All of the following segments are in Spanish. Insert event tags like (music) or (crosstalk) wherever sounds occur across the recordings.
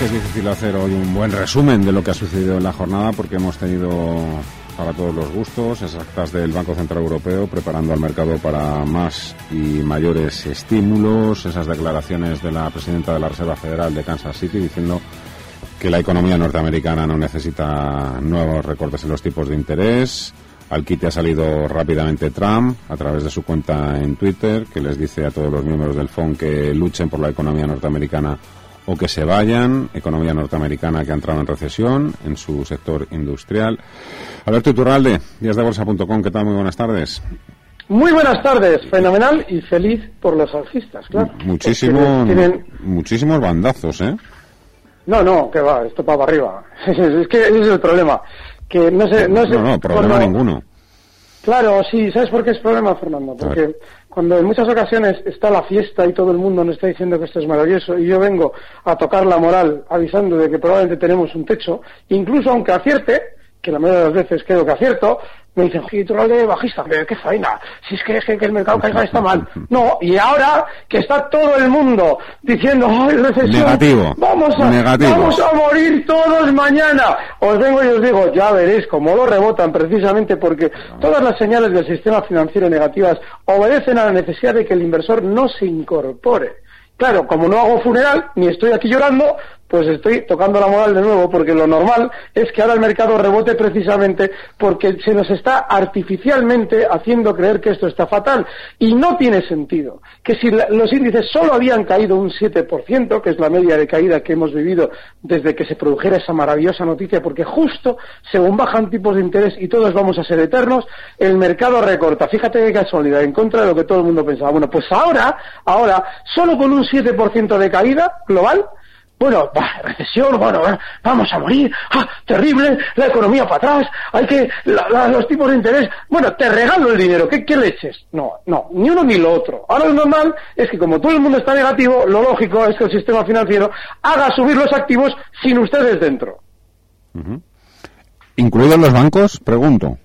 es difícil hacer hoy un buen resumen de lo que ha sucedido en la jornada porque hemos tenido para todos los gustos esas actas del Banco Central Europeo preparando al mercado para más y mayores estímulos, esas declaraciones de la presidenta de la Reserva Federal de Kansas City diciendo que la economía norteamericana no necesita nuevos recortes en los tipos de interés. Al quite ha salido rápidamente Trump a través de su cuenta en Twitter, que les dice a todos los miembros del FON que luchen por la economía norteamericana o que se vayan, economía norteamericana que ha entrado en recesión en su sector industrial. Alberto Iturralde, díasdebolsa.com, ¿qué tal? Muy buenas tardes. Muy buenas tardes, fenomenal y feliz por los alcistas, claro. Muchísimo, Muchísimos bandazos, ¿eh? No, no, que va, esto para arriba. (laughs) es que ese es el problema. Que no sé, no, sé, no, no problema ninguno. Claro, sí, ¿sabes por qué es problema, Fernando? Porque cuando en muchas ocasiones está la fiesta y todo el mundo nos está diciendo que esto es maravilloso y yo vengo a tocar la moral avisando de que probablemente tenemos un techo, incluso aunque acierte, que la mayoría de las veces creo que acierto, me dicen, de bajista, qué faena, si es que, es que, el mercado caiga está mal. (laughs) No, y ahora que está todo el mundo diciendo, ay, recesión, Negativo. Vamos, a, vamos a morir todos mañana. Os vengo y os digo, ya veréis cómo lo rebotan precisamente porque todas las señales del sistema financiero negativas obedecen a la necesidad de que el inversor no se incorpore. Claro, como no hago funeral, ni estoy aquí llorando, pues estoy tocando la moral de nuevo, porque lo normal es que ahora el mercado rebote precisamente porque se nos está artificialmente haciendo creer que esto está fatal. Y no tiene sentido. Que si los índices solo habían caído un 7%, que es la media de caída que hemos vivido desde que se produjera esa maravillosa noticia, porque justo según bajan tipos de interés y todos vamos a ser eternos, el mercado recorta. Fíjate qué casualidad, en contra de lo que todo el mundo pensaba. Bueno, pues ahora, ahora, solo con un 7% de caída global, bueno, recesión, bueno, vamos a morir, ah, terrible, la economía para atrás, hay que, los tipos de interés, bueno, te regalo el dinero, ¿qué, ¿qué leches? No, no, ni uno ni lo otro. Ahora lo normal es que como todo el mundo está negativo, lo lógico es que el sistema financiero haga subir los activos sin ustedes dentro. ¿Incluidos los bancos? Pregunto.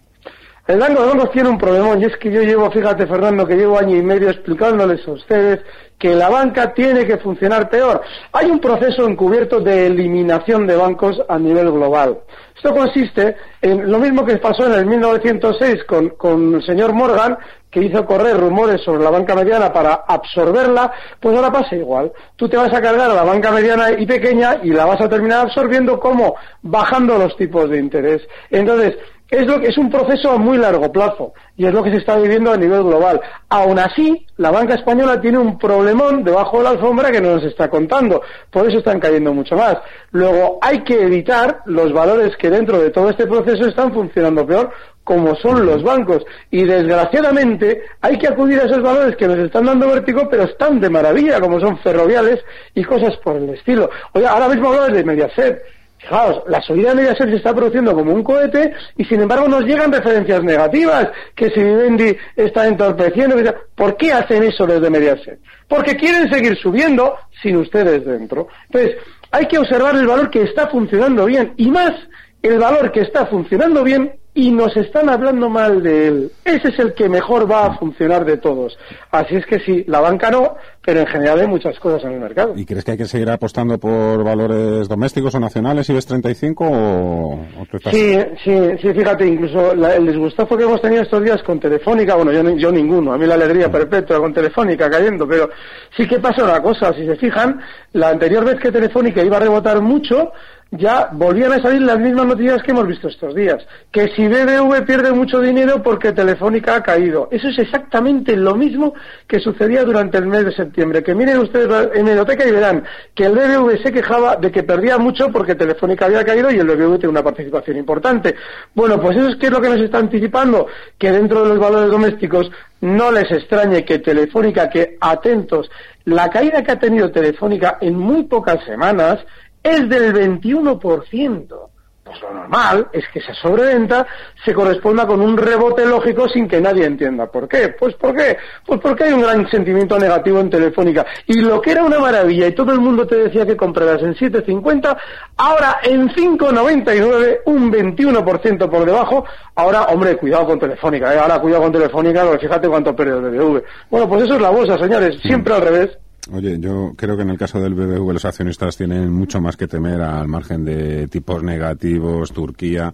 El bancos tiene un problema y es que yo llevo, fíjate Fernando, que llevo año y medio explicándoles a ustedes que la banca tiene que funcionar peor. Hay un proceso encubierto de eliminación de bancos a nivel global. Esto consiste en lo mismo que pasó en el 1906 con, con el señor Morgan, que hizo correr rumores sobre la banca mediana para absorberla, pues ahora pasa igual. Tú te vas a cargar a la banca mediana y pequeña y la vas a terminar absorbiendo como bajando los tipos de interés. Entonces, es, lo que, es un proceso a muy largo plazo y es lo que se está viviendo a nivel global. Aún así, la banca española tiene un problemón debajo de la alfombra que no nos está contando. Por eso están cayendo mucho más. Luego, hay que evitar los valores que dentro de todo este proceso están funcionando peor, como son los bancos. Y desgraciadamente hay que acudir a esos valores que nos están dando vértigo, pero están de maravilla, como son ferroviales y cosas por el estilo. Oye, ahora mismo hablo de Mediaset Fijaos, la subida de Mediaset se está produciendo como un cohete y sin embargo nos llegan referencias negativas, que si Vivendi está entorpeciendo. ¿Por qué hacen eso desde Mediaset? Porque quieren seguir subiendo sin ustedes dentro. Entonces, hay que observar el valor que está funcionando bien y más el valor que está funcionando bien y nos están hablando mal de él. Ese es el que mejor va a funcionar de todos. Así es que si la banca no, pero en general hay muchas cosas en el mercado. ¿Y crees que hay que seguir apostando por valores domésticos o nacionales, IBEX 35 o, Sí, sí, sí, fíjate, incluso el disgustazo que hemos tenido estos días con Telefónica, bueno, yo, yo ninguno, a mí la alegría perpetua con Telefónica cayendo, pero sí que pasa una cosa, si se fijan, la anterior vez que Telefónica iba a rebotar mucho, ya volvían a salir las mismas noticias que hemos visto estos días. Que si BBV pierde mucho dinero porque Telefónica ha caído. Eso es exactamente lo mismo que sucedía durante el mes de septiembre. Que miren ustedes en Heroteca y verán que el BBV se quejaba de que perdía mucho porque Telefónica había caído y el BBV tiene una participación importante. Bueno, pues eso es que es lo que nos está anticipando, que dentro de los valores domésticos no les extrañe que Telefónica, que atentos, la caída que ha tenido Telefónica en muy pocas semanas, es del 21%. Pues lo normal es que esa sobreventa se corresponda con un rebote lógico sin que nadie entienda. ¿Por qué? Pues ¿por qué? Pues porque hay un gran sentimiento negativo en Telefónica. Y lo que era una maravilla y todo el mundo te decía que compraras en 7.50, ahora en 5.99, un 21% por debajo. Ahora, hombre, cuidado con Telefónica, ¿eh? ahora cuidado con Telefónica, fíjate cuánto perdió el BBV. Bueno, pues eso es la bolsa, señores, siempre al revés. Oye, yo creo que en el caso del BBV los accionistas tienen mucho más que temer al margen de tipos negativos, Turquía.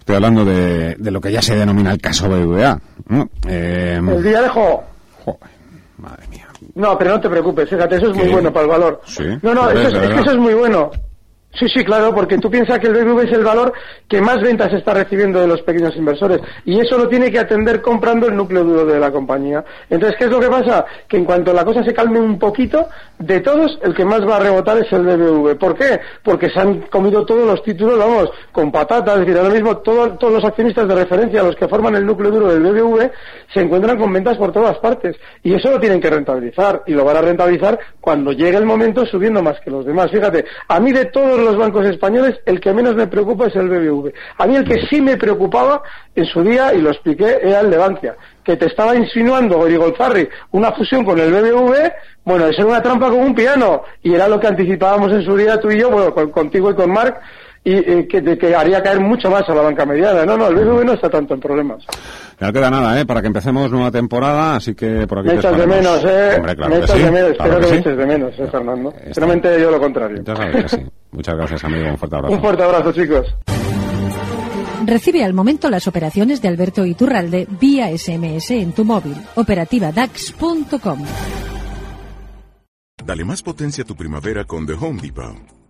Estoy hablando de, lo que ya se denomina el caso BBVA. Eh, el día de Joder, madre mía. No, pero no te preocupes, fíjate, eso es muy bueno para el valor. ¿Sí? No, no, es, es que eso es muy bueno. Sí, sí, claro, porque tú piensas que el BBV es el valor que más ventas está recibiendo de los pequeños inversores y eso lo tiene que atender comprando el núcleo duro de la compañía. Entonces, ¿qué es lo que pasa? Que en cuanto la cosa se calme un poquito, de todos, el que más va a rebotar es el BBV. ¿Por qué? Porque se han comido todos los títulos, vamos, con patatas, es decir, ahora mismo todos los accionistas de referencia, los que forman el núcleo duro del BBV, se encuentran con ventas por todas partes y eso lo tienen que rentabilizar y lo van a rentabilizar cuando llegue el momento subiendo más que los demás. Fíjate, a mí de todos los bancos españoles, el que menos me preocupa es el BBV. A mí el que sí me preocupaba en su día, y lo expliqué, era el de Bankia, que te estaba insinuando Gorigolzarri una fusión con el BBV, bueno, es una trampa con un piano, y era lo que anticipábamos en su día tú y yo, bueno, contigo y con Marc, y que, haría caer mucho más a la banca mediana. No, no, el BBV no está tanto en problemas. Ya no queda nada, ¿eh? Para que empecemos nueva temporada, así que por aquí me echas de menos, ¿eh? me echas de menos, espero que, me eches de menos, ¿eh, Fernando? Sinceramente yo lo contrario. Ya sabes que sí. Muchas gracias, amigo. Un fuerte abrazo. Un fuerte abrazo, chicos. Recibe al momento las operaciones de Alberto Iturralde vía SMS en tu móvil. Operativa DAX.com. Dale más potencia a tu primavera con The Home Depot.